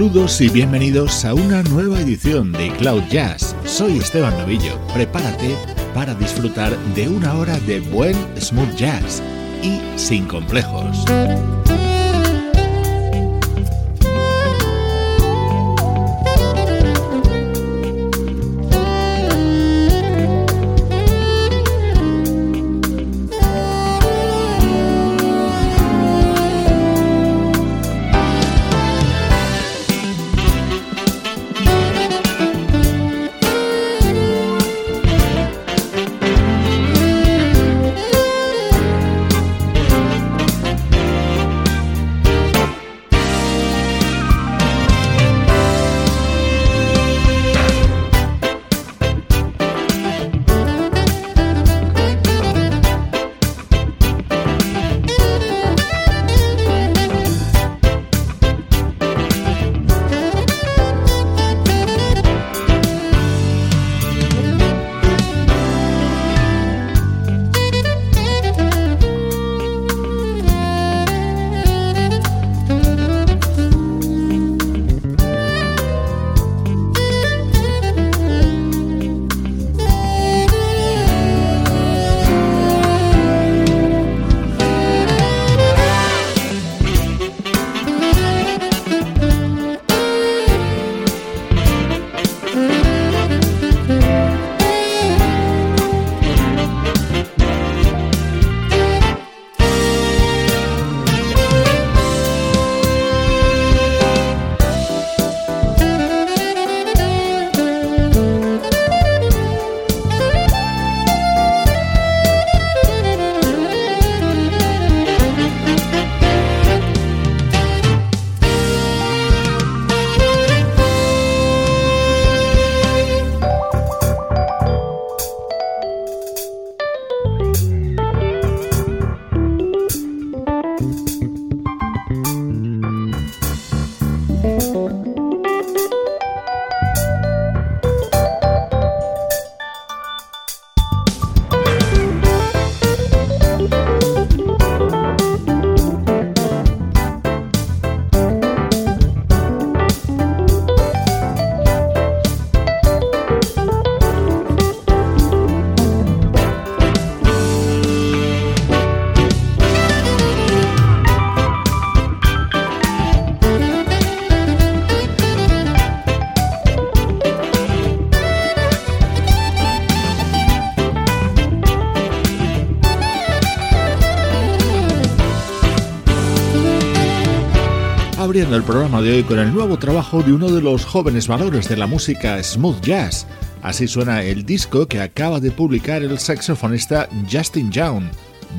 Saludos y bienvenidos a una nueva edición de Cloud Jazz. Soy Esteban Novillo. Prepárate para disfrutar de una hora de buen smooth jazz y sin complejos. Abriendo el programa de hoy con el nuevo trabajo de uno de los jóvenes valores de la música smooth jazz. Así suena el disco que acaba de publicar el saxofonista Justin Young,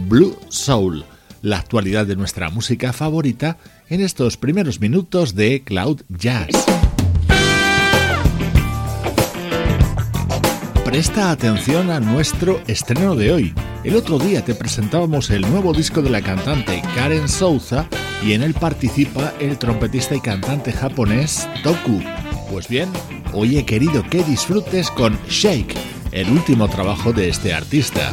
Blue Soul, la actualidad de nuestra música favorita en estos primeros minutos de Cloud Jazz. Presta atención a nuestro estreno de hoy. El otro día te presentábamos el nuevo disco de la cantante Karen Souza y en él participa el trompetista y cantante japonés Toku. Pues bien, hoy he querido que disfrutes con Shake, el último trabajo de este artista.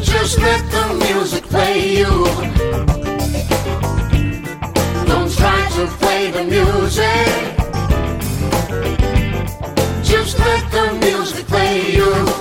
Just let the music play you. Don't try to play the music. Let the music play you.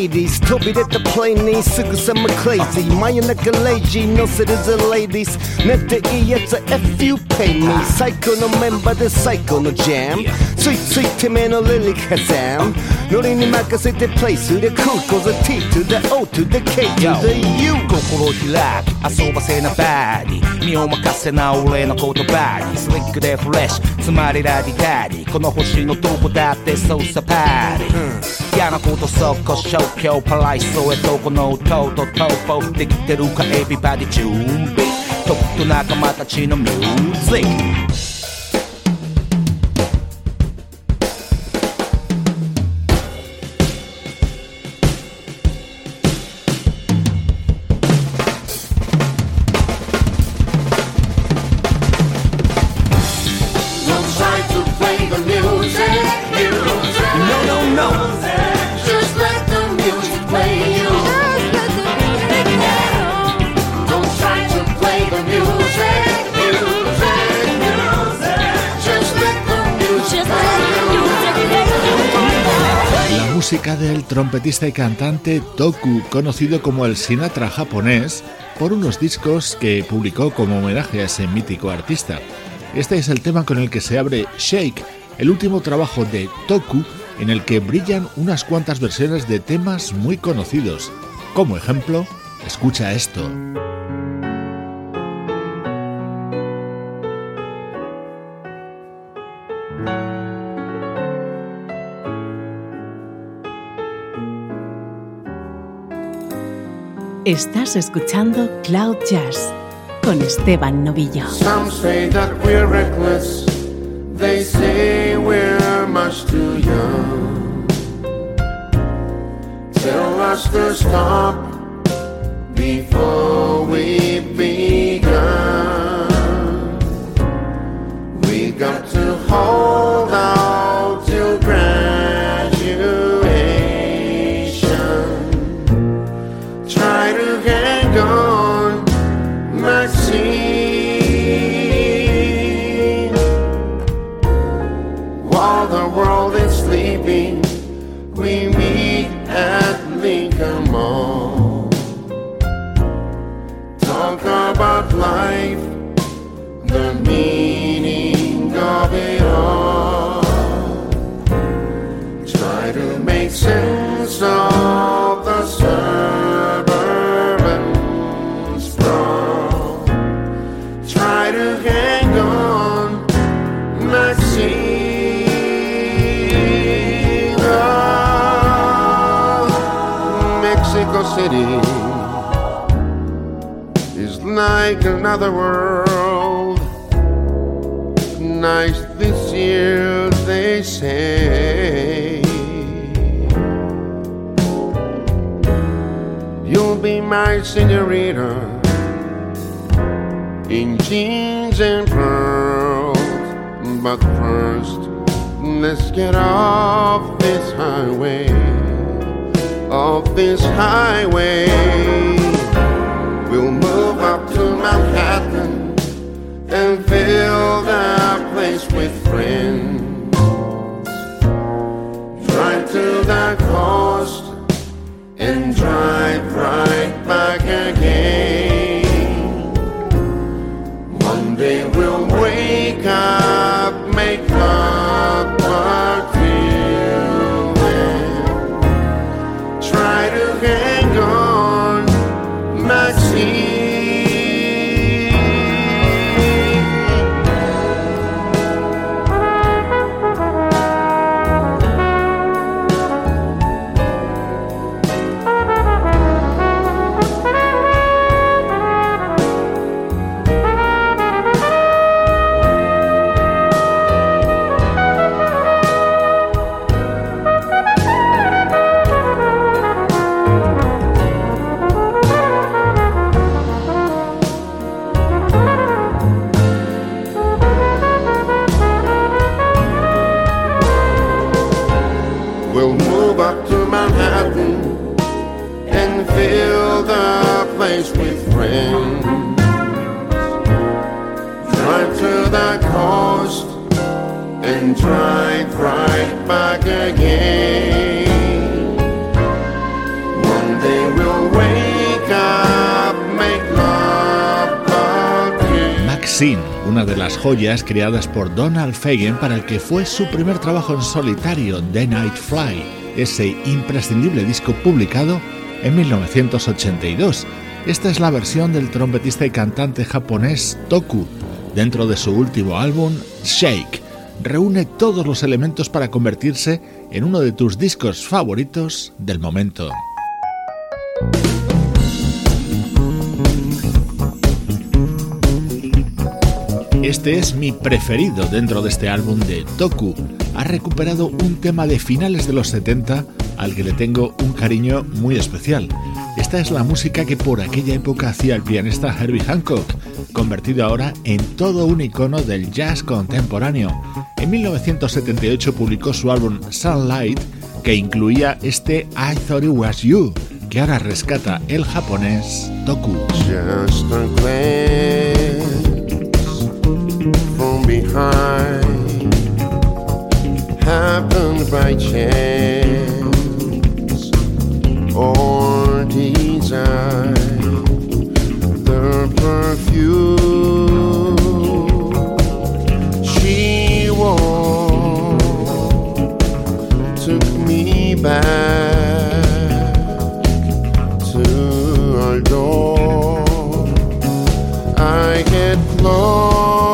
めは 80s 飛び出たプレイにすぐさま crazy 真夜中レイジー乗せるぜ ladies 寝ていいやつは if you pay me 最高のメンバーで最高のジャムついついてめのリリックハザン ノリに任せてプレイする cool cause T to the O to the K to the U 心開き遊ばせなバーディ。身を任せな俺の言葉に。スリックでフレッシュ。つまりラディカディ。この星のどこだってそうさパーティー嫌なことそこ消去パライソへとこの音とトーポできてるかエビバディ準備。トップと仲間たちのミュージック trompetista y cantante Toku, conocido como el Sinatra japonés, por unos discos que publicó como homenaje a ese mítico artista. Este es el tema con el que se abre Shake, el último trabajo de Toku en el que brillan unas cuantas versiones de temas muy conocidos. Como ejemplo, escucha esto. Estás escuchando Cloud Jazz con Esteban Novillo. Some say that we're reckless. They say we're much too young. Tell us to stop before we begun. We got to hold another world. Nice this year, they say. You'll be my senorita in jeans and pearls. But first, let's get off this highway of this highway. We'll move up and fill that place with friends. Drive to the coast and drive right back una de las joyas creadas por Donald Fagen para el que fue su primer trabajo en solitario, The Night Fly, ese imprescindible disco publicado en 1982. Esta es la versión del trompetista y cantante japonés Toku dentro de su último álbum, Shake. Reúne todos los elementos para convertirse en uno de tus discos favoritos del momento. Este es mi preferido dentro de este álbum de Toku. Ha recuperado un tema de finales de los 70 al que le tengo un cariño muy especial. Esta es la música que por aquella época hacía el pianista Herbie Hancock, convertido ahora en todo un icono del jazz contemporáneo. En 1978 publicó su álbum Sunlight, que incluía este I Thought It Was You, que ahora rescata el japonés Toku. Behind happened by chance or design. The perfume she wore took me back to our door. I get lost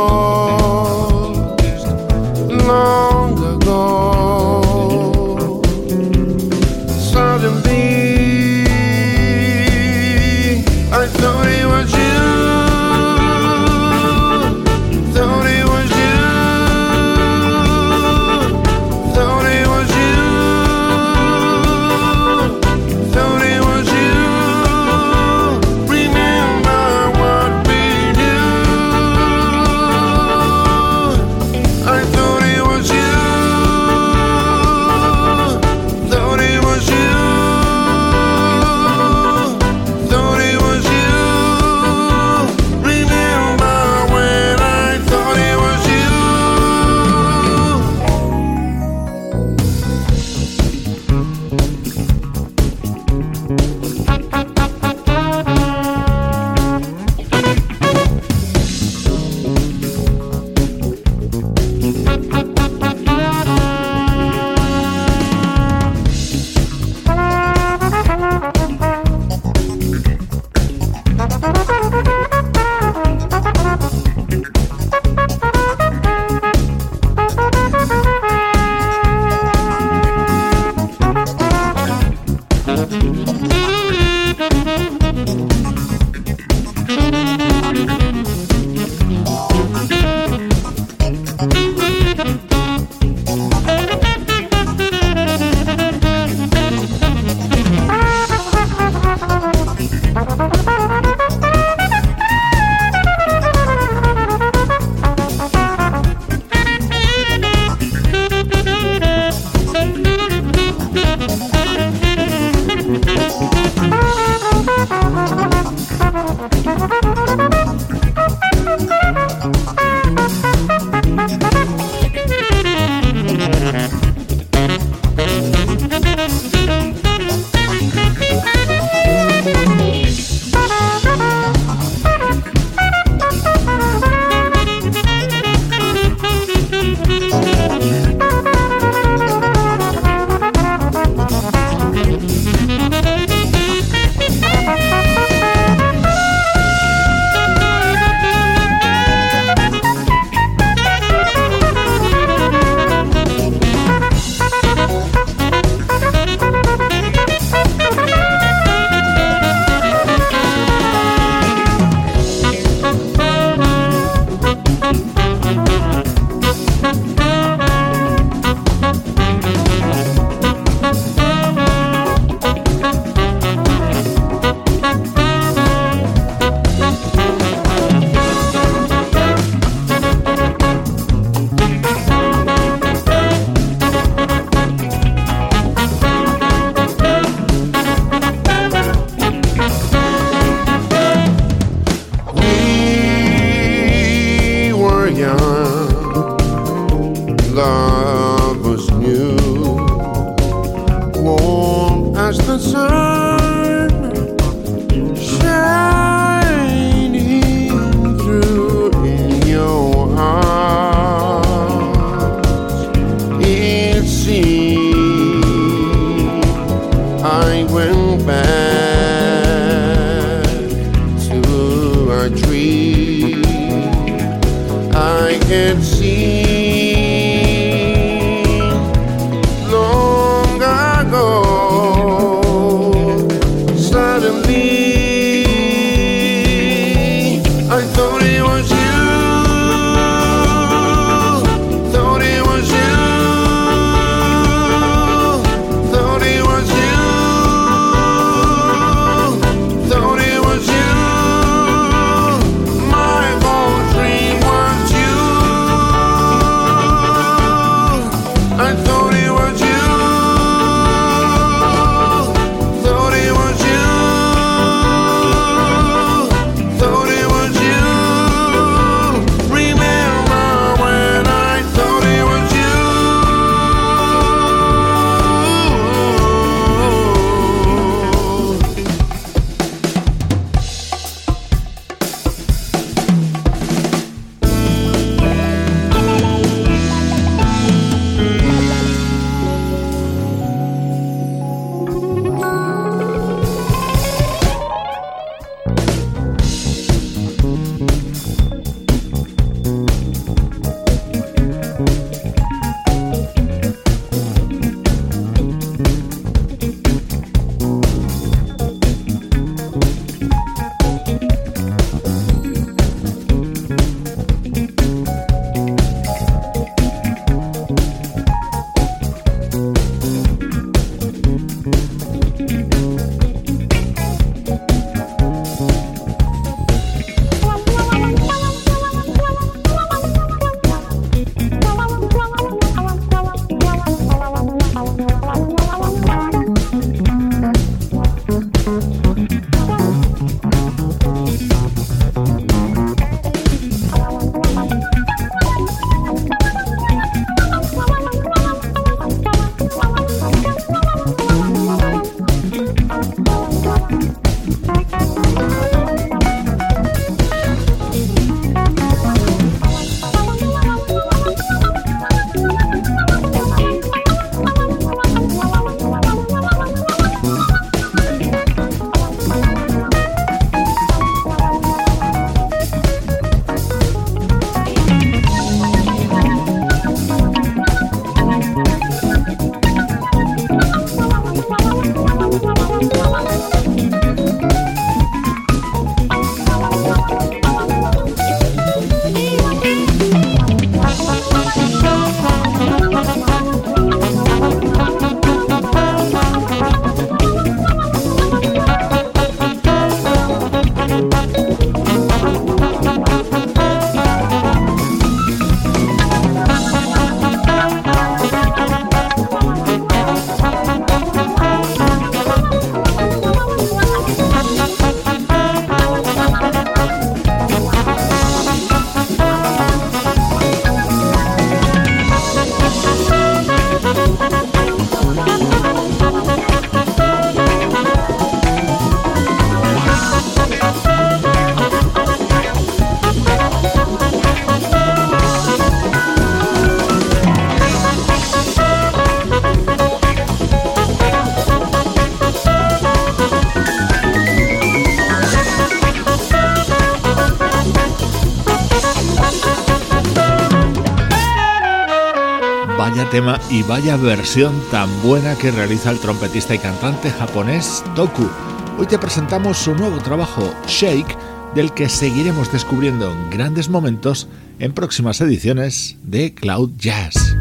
y vaya versión tan buena que realiza el trompetista y cantante japonés Toku. Hoy te presentamos su nuevo trabajo, Shake, del que seguiremos descubriendo grandes momentos en próximas ediciones de Cloud Jazz.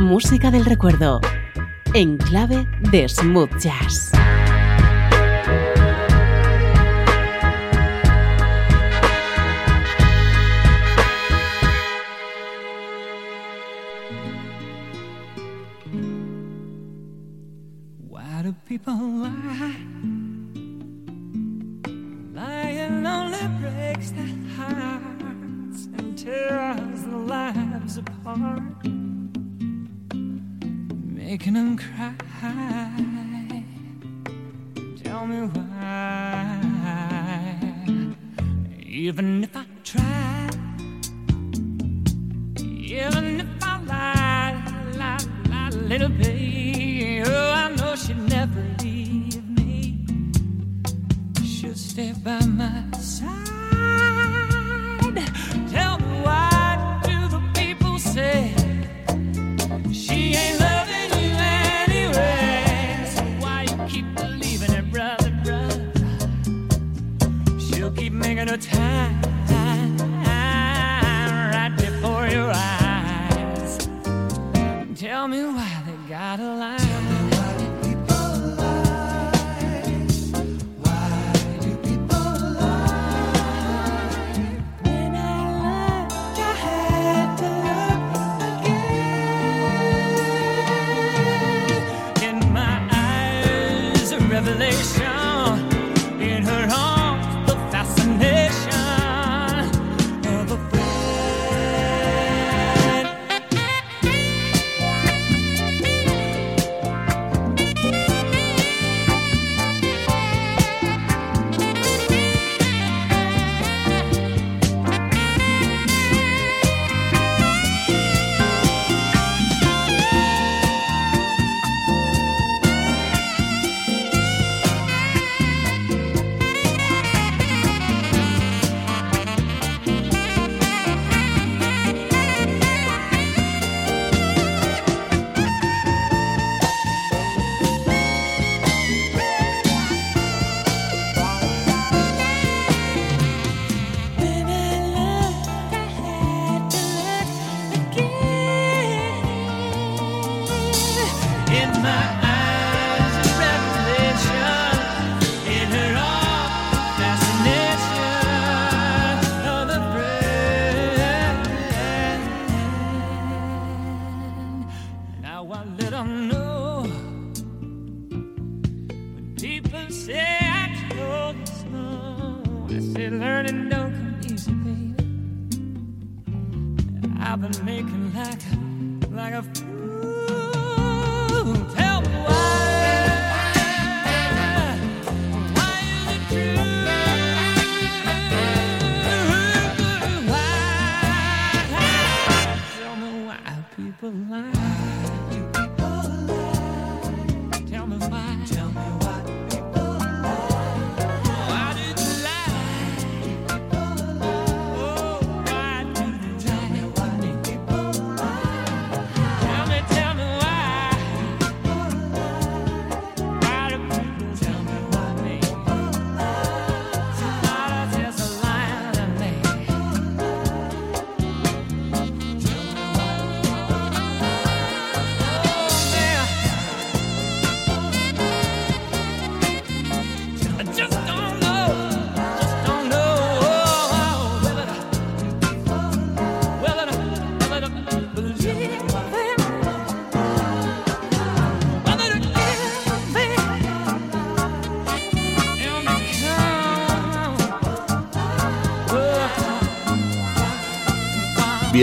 Música del recuerdo, en clave de smooth jazz. alive.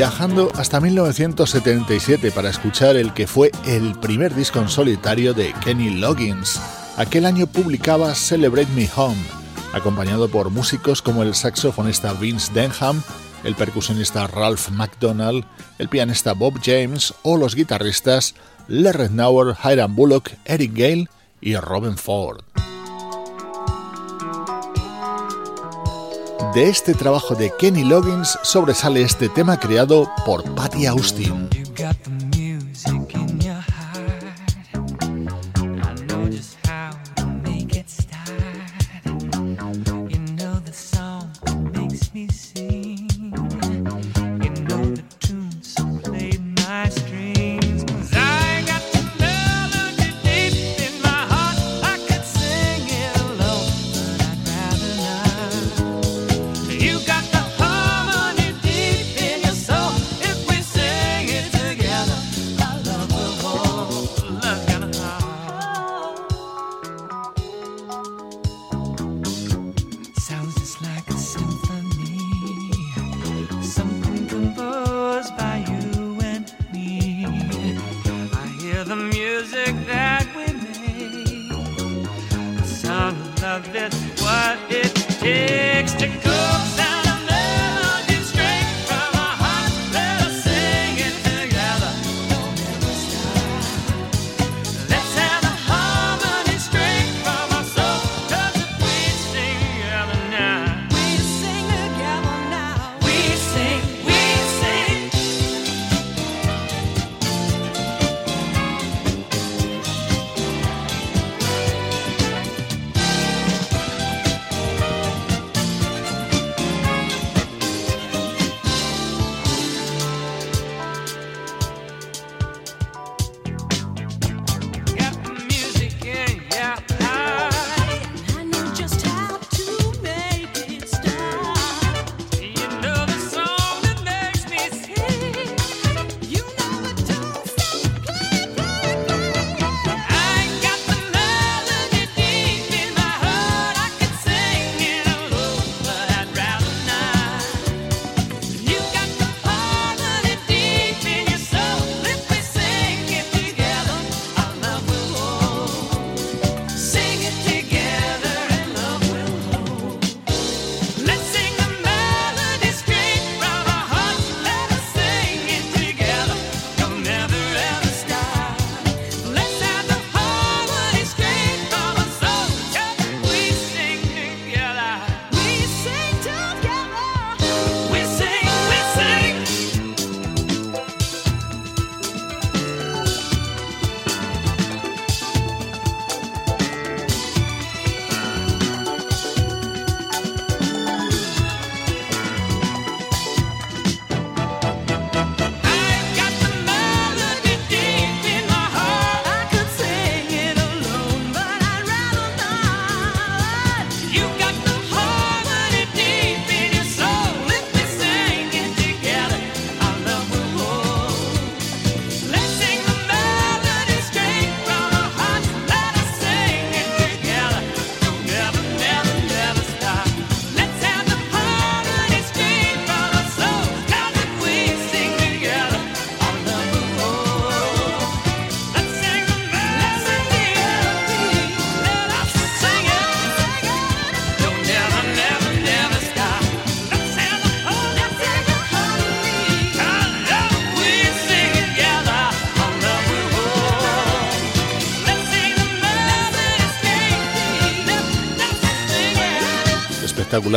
Viajando hasta 1977 para escuchar el que fue el primer disco en solitario de Kenny Loggins. Aquel año publicaba Celebrate Me Home, acompañado por músicos como el saxofonista Vince Denham, el percusionista Ralph McDonald, el pianista Bob James o los guitarristas Larry Nauer, Hiram Bullock, Eric Gale y Robin Ford. De este trabajo de Kenny Loggins sobresale este tema creado por Patty Austin.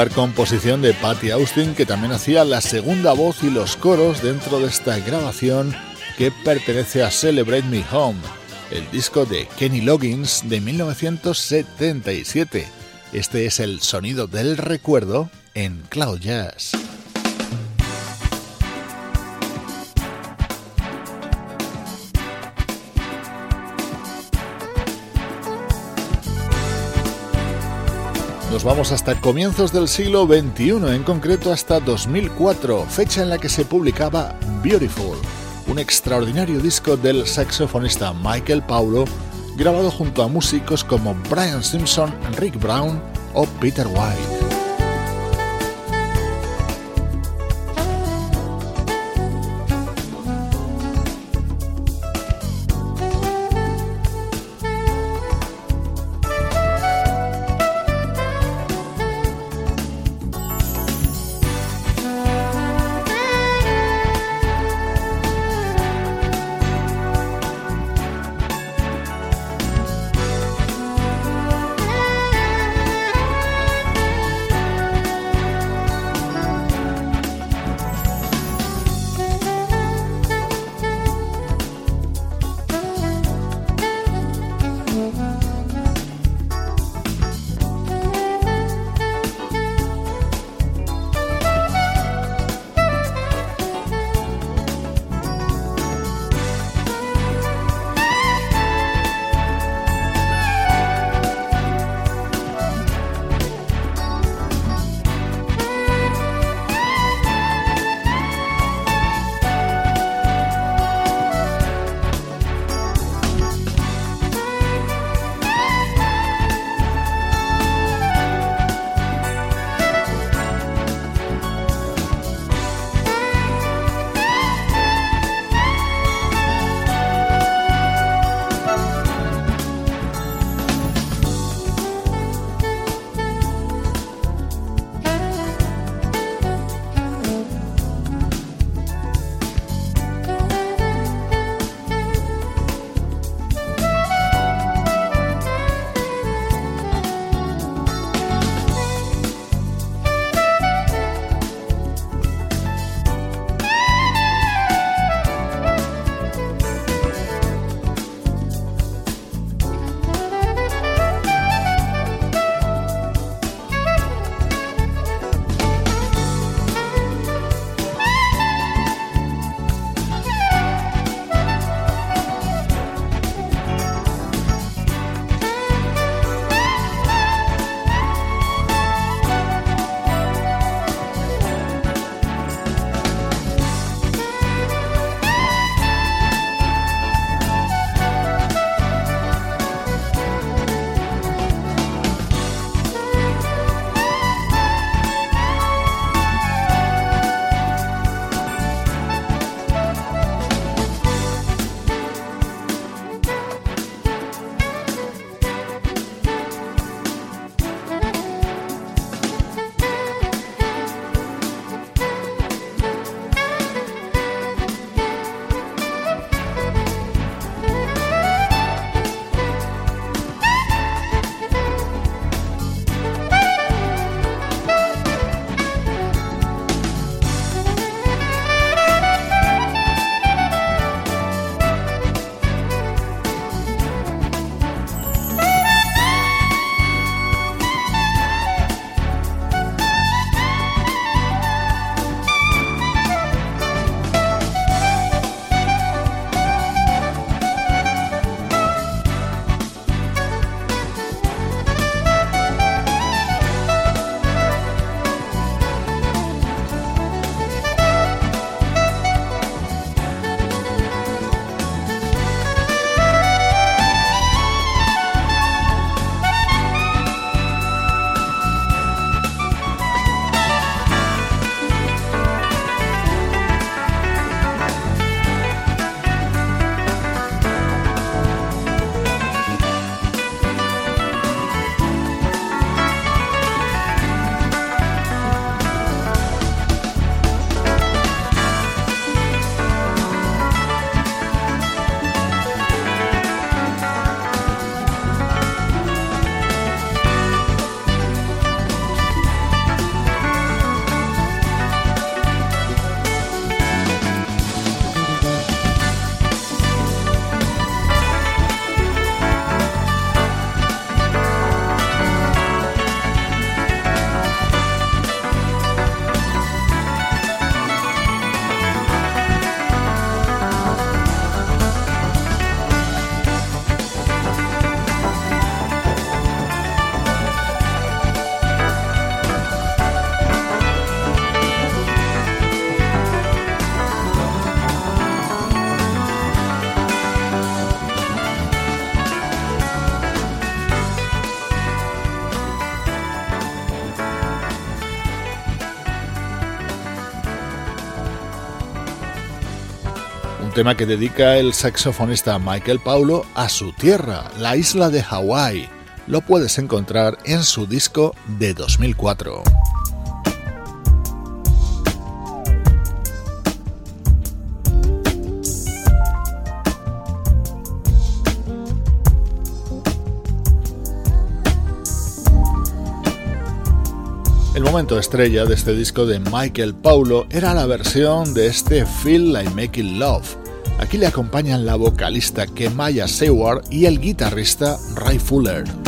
Composición de Patty Austin que también hacía la segunda voz y los coros dentro de esta grabación que pertenece a Celebrate Me Home, el disco de Kenny Loggins de 1977. Este es el sonido del recuerdo en Cloud Jazz. Nos vamos hasta comienzos del siglo XXI, en concreto hasta 2004, fecha en la que se publicaba Beautiful, un extraordinario disco del saxofonista Michael Paulo, grabado junto a músicos como Brian Simpson, Rick Brown o Peter White. Que dedica el saxofonista Michael Paulo a su tierra, la isla de Hawái. Lo puedes encontrar en su disco de 2004. El momento estrella de este disco de Michael Paulo era la versión de este Feel Like Making Love. Aquí le acompañan la vocalista Kemaya Seward y el guitarrista Ray Fuller.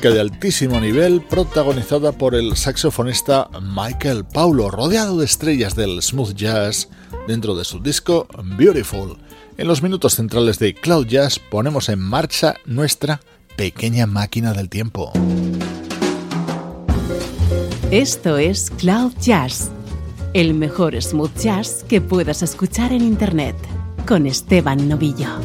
De altísimo nivel protagonizada por el saxofonista Michael Paulo, rodeado de estrellas del smooth jazz dentro de su disco Beautiful. En los minutos centrales de Cloud Jazz ponemos en marcha nuestra pequeña máquina del tiempo. Esto es Cloud Jazz, el mejor smooth jazz que puedas escuchar en Internet, con Esteban Novillo.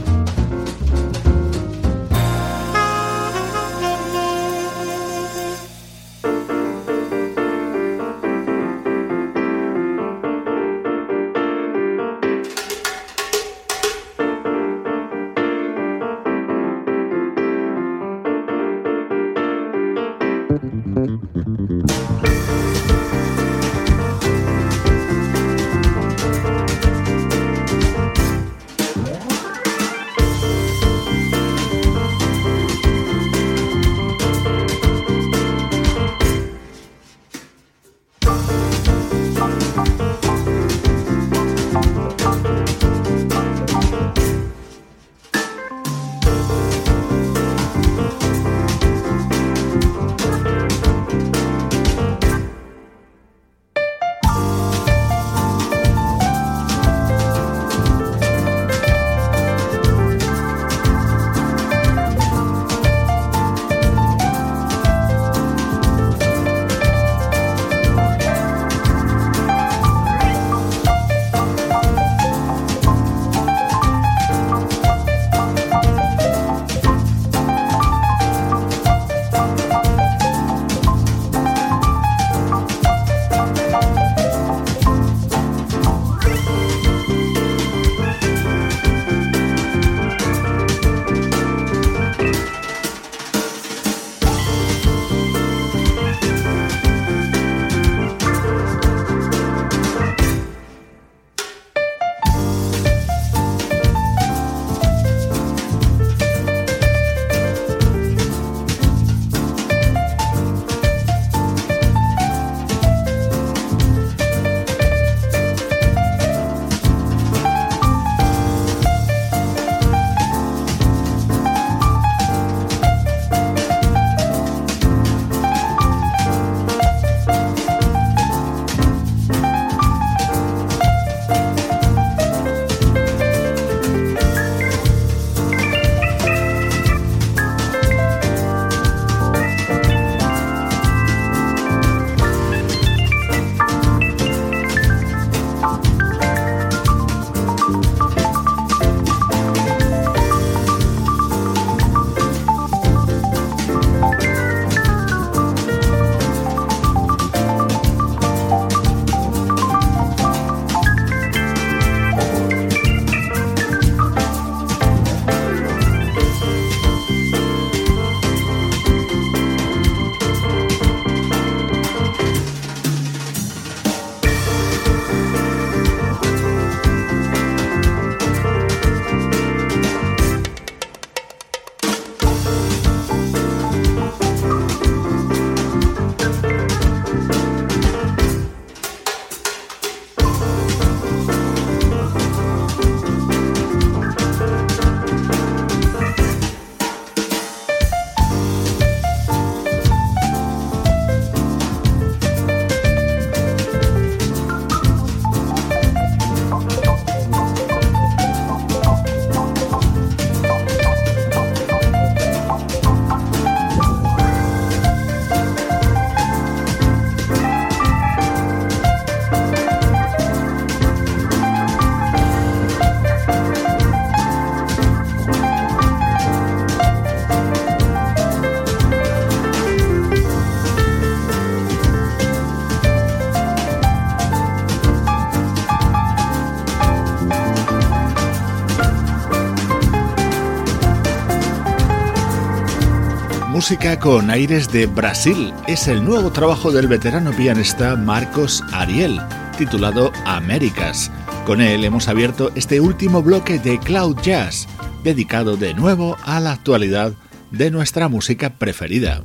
Música con aires de Brasil. Es el nuevo trabajo del veterano pianista Marcos Ariel, titulado Américas. Con él hemos abierto este último bloque de Cloud Jazz, dedicado de nuevo a la actualidad de nuestra música preferida.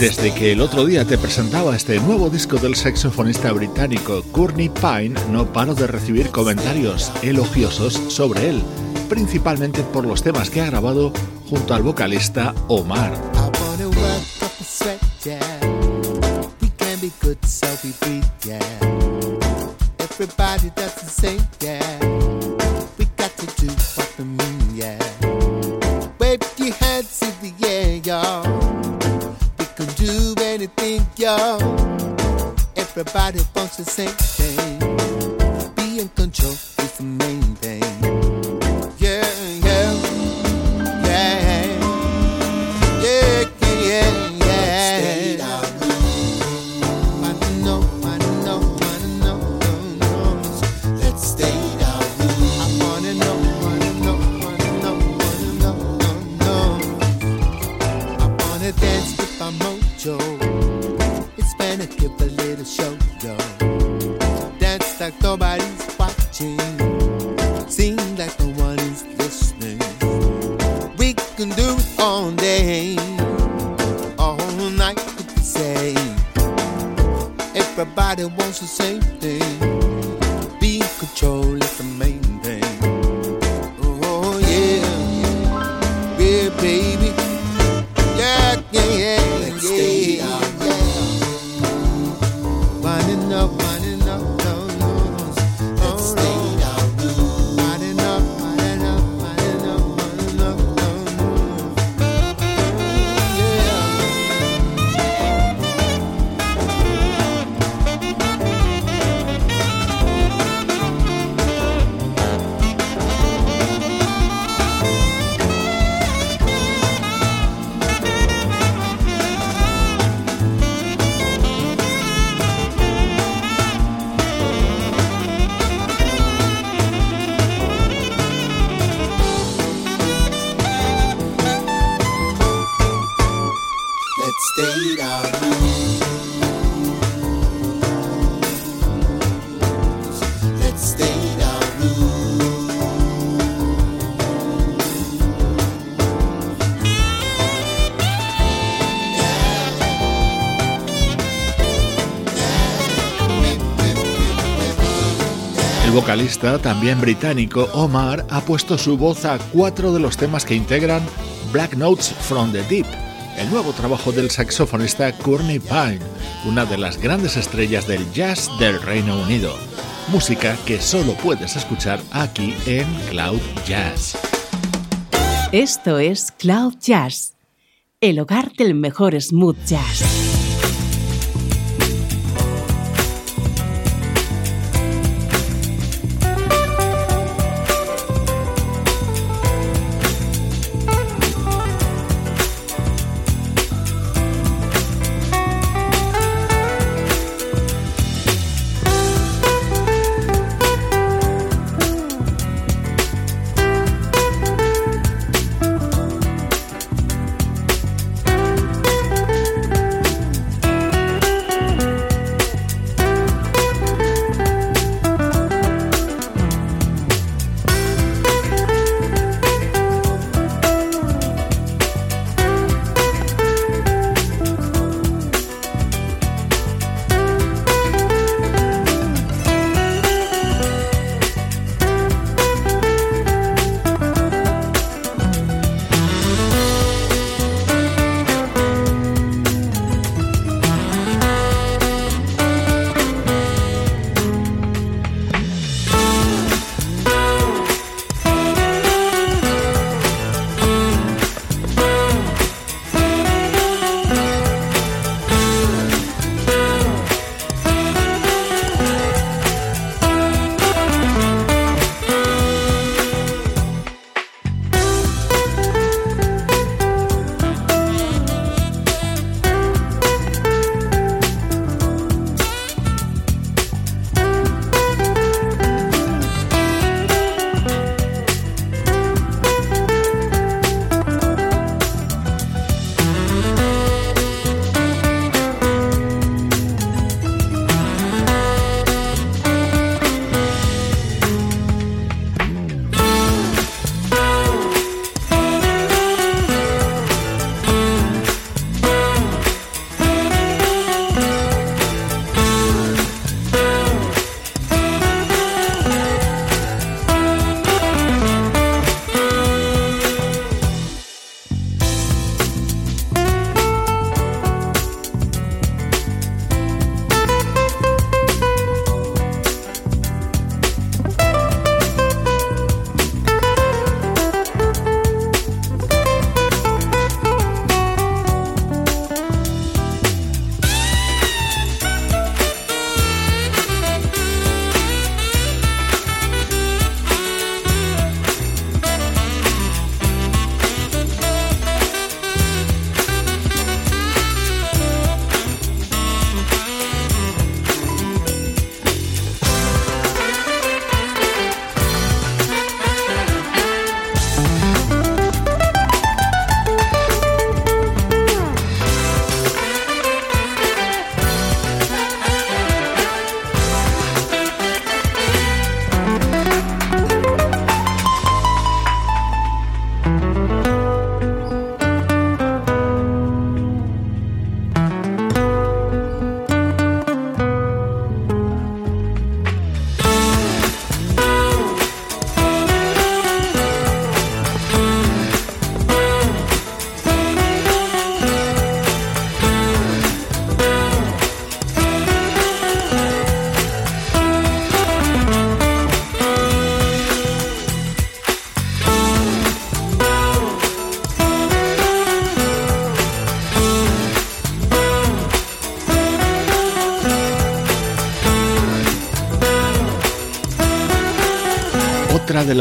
Desde que el otro día te presentaba este nuevo disco del saxofonista británico Courtney Pine, no paro de recibir comentarios elogiosos sobre él, principalmente por los temas que ha grabado junto al vocalista Omar. Everybody wants the same thing. El vocalista, también británico, Omar, ha puesto su voz a cuatro de los temas que integran Black Notes from the Deep, el nuevo trabajo del saxofonista Courtney Pine, una de las grandes estrellas del jazz del Reino Unido. Música que solo puedes escuchar aquí en Cloud Jazz. Esto es Cloud Jazz, el hogar del mejor smooth jazz.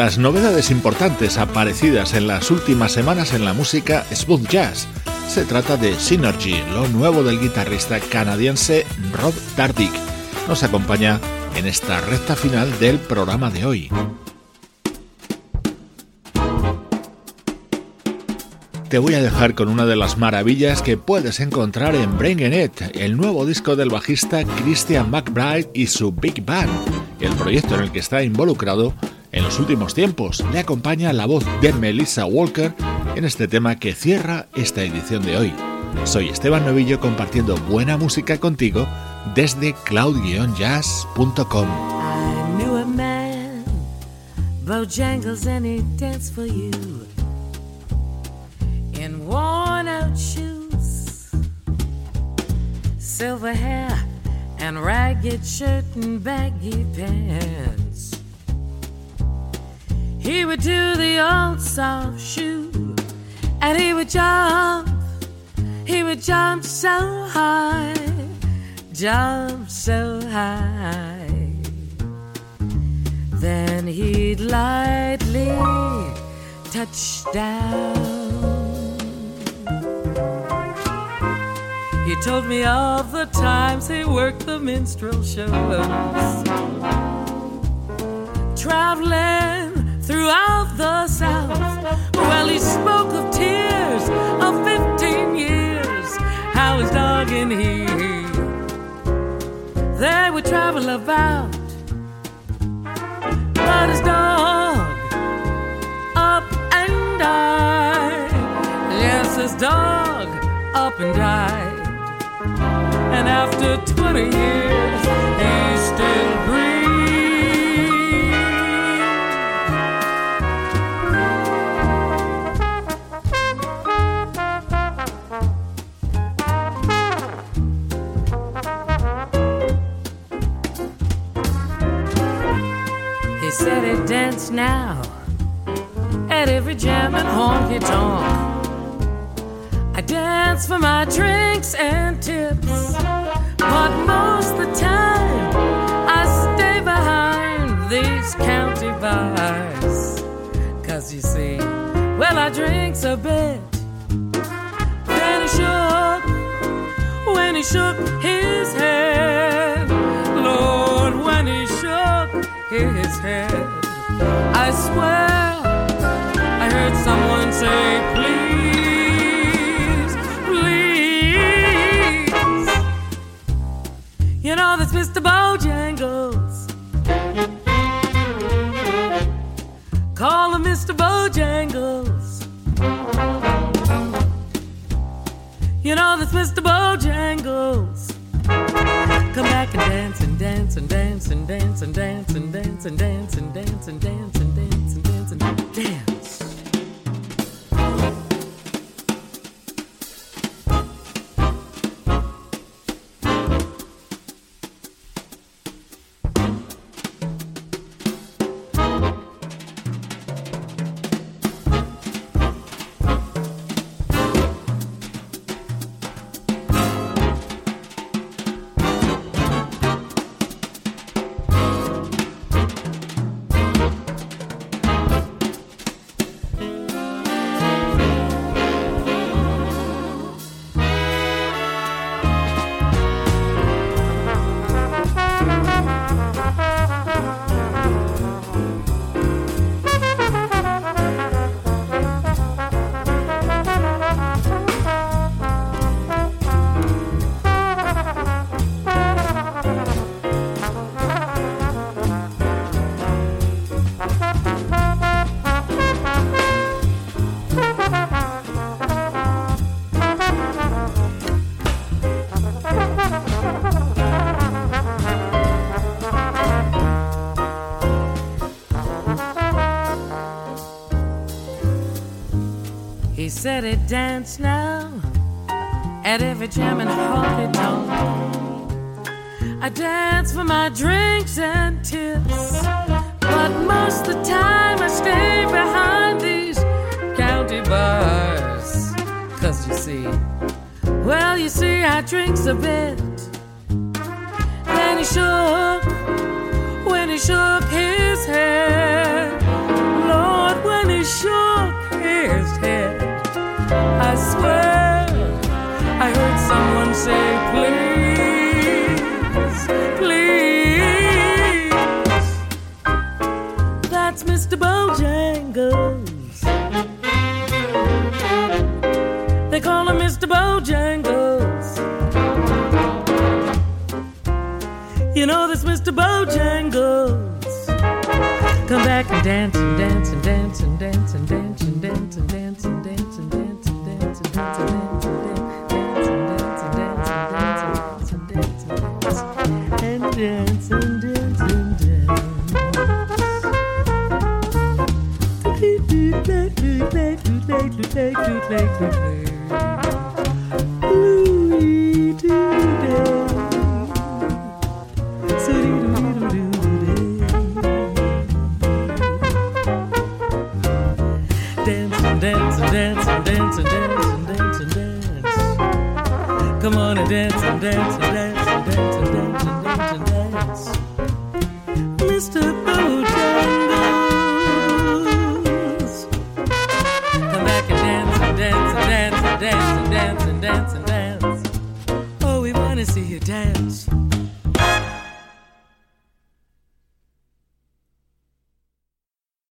Las novedades importantes aparecidas en las últimas semanas en la música smooth jazz. Se trata de Synergy, lo nuevo del guitarrista canadiense Rob Dardick. Nos acompaña en esta recta final del programa de hoy. te voy a dejar con una de las maravillas que puedes encontrar en Bringing It, el nuevo disco del bajista Christian McBride y su Big Band, el proyecto en el que está involucrado los últimos tiempos. Le acompaña la voz de Melissa Walker en este tema que cierra esta edición de hoy. Soy Esteban Novillo compartiendo buena música contigo desde cloud-jazz.com. worn out shoes, silver hair, and ragged shirt and baggy pants. He would do the old soft shoe, and he would jump, he would jump so high, jump so high. Then he'd lightly touch down. He told me of the times he worked the minstrel shows, traveling throughout the South. Well, he spoke of tears of 15 years, how his dog and he they would travel about, but his dog up and died. Yes, his dog up and died and after 20 years, he still He dance now at every jam and honky tonk I dance for my drinks and tips. But most the time, I stay behind these county bars. Cause you see, well, I drinks a bit. Then he shook, when he shook his head. I swear I heard someone say, please. Please. You know that's Mr. Bojangles. Call him Mr. Bojangles. You know that's Mr. Bojangles. Come back and dance and dance and dance and dance and dance and dance and dance and dance and dance Damn. It dance now at every jam and honky tonk. I dance for my drinks and tips, but most the time I stay behind these county bars. Cause you see, well, you see, I drinks a bit. Then he shook when he shook his head. world. I heard someone say, please, please. That's Mr. Bojangles. They call him Mr. Bojangles. You know this Mr. Bojangles. Come back and dance and dance and dance and dance and dance and dance and dance. And dance. Dance and dance and dance and dance and dance and dance and dance. Come on and dance and dance.